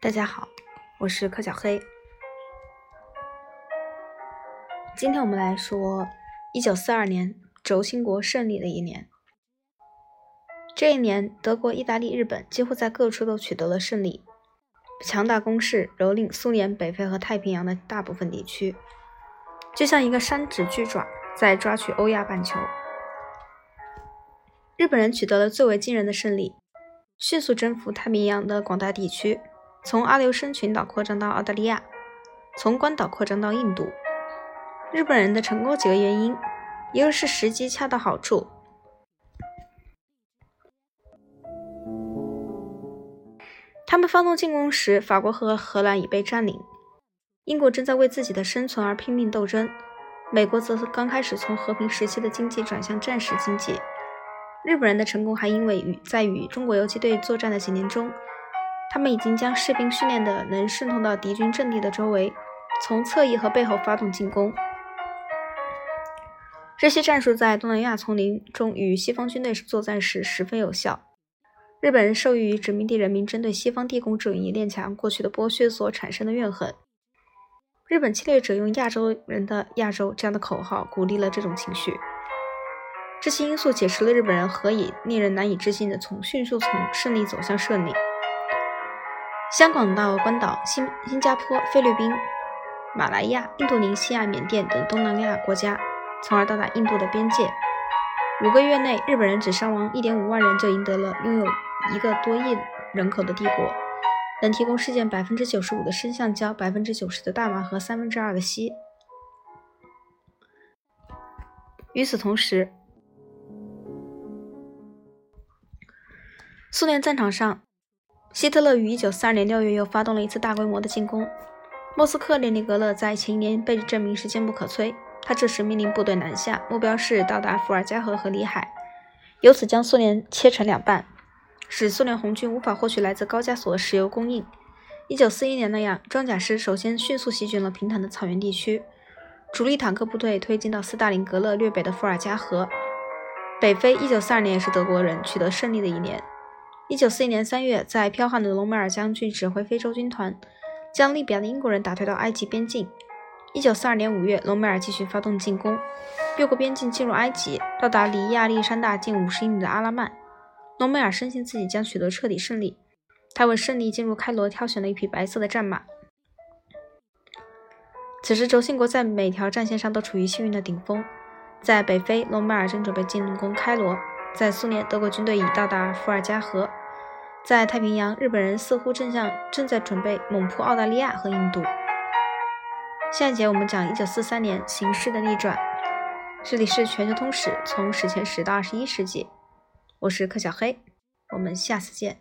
大家好，我是柯小黑。今天我们来说一九四二年轴心国胜利的一年。这一年，德国、意大利、日本几乎在各处都取得了胜利，强大攻势蹂躏苏联北非和太平洋的大部分地区，就像一个山指巨爪在抓取欧亚半球。日本人取得了最为惊人的胜利，迅速征服太平洋的广大地区。从阿留申群岛扩张到澳大利亚，从关岛扩张到印度。日本人的成功几个原因，一个是时机恰到好处。他们发动进攻时，法国和荷兰已被占领，英国正在为自己的生存而拼命斗争，美国则是刚开始从和平时期的经济转向战时经济。日本人的成功还因为与在与中国游击队作战的几年中。他们已经将士兵训练的能渗透到敌军阵地的周围，从侧翼和背后发动进攻。这些战术在东南亚丛林中与西方军队作战时十分有效。日本人受益于殖民地人民针对西方地宫主义列强过去的剥削所产生的怨恨。日本侵略者用“亚洲人的亚洲”这样的口号鼓励了这种情绪。这些因素解释了日本人何以令人难以置信的从迅速从胜利走向胜利。香港到关岛、新新加坡、菲律宾、马来亚、印度尼西亚、缅甸等东南亚国家，从而到达印度的边界。五个月内，日本人只伤亡一点五万人，就赢得了拥有一个多亿人口的帝国，能提供世界百分之九十五的生橡胶、百分之九十的大麻和三分之二的锡。与此同时，苏联战场上。希特勒于1942年6月又发动了一次大规模的进攻。莫斯科列宁格勒在前一年被证明是坚不可摧，他这时命令部队南下，目标是到达伏尔加河和里海，由此将苏联切成两半，使苏联红军无法获取来自高加索的石油供应。1941年那样，装甲师首先迅速席卷了平坦的草原地区，主力坦克部队推进到斯大林格勒略北的伏尔加河。北非1942年也是德国人取得胜利的一年。一九四一年三月，在剽悍的隆美尔将军指挥非洲军团，将利比亚的英国人打退到埃及边境。一九四二年五月，隆美尔继续发动进攻，越过边境进入埃及，到达离亚历山大近五十英里的阿拉曼。隆美尔深信自己将取得彻底胜利，他为胜利进入开罗挑选了一匹白色的战马。此时，轴心国在每条战线上都处于幸运的顶峰。在北非，隆美尔正准备进攻开罗；在苏联，德国军队已到达伏尔加河。在太平洋，日本人似乎正向正在准备猛扑澳大利亚和印度。下一节我们讲一九四三年形势的逆转。这里是全球通史，从史前史到二十一世纪。我是柯小黑，我们下次见。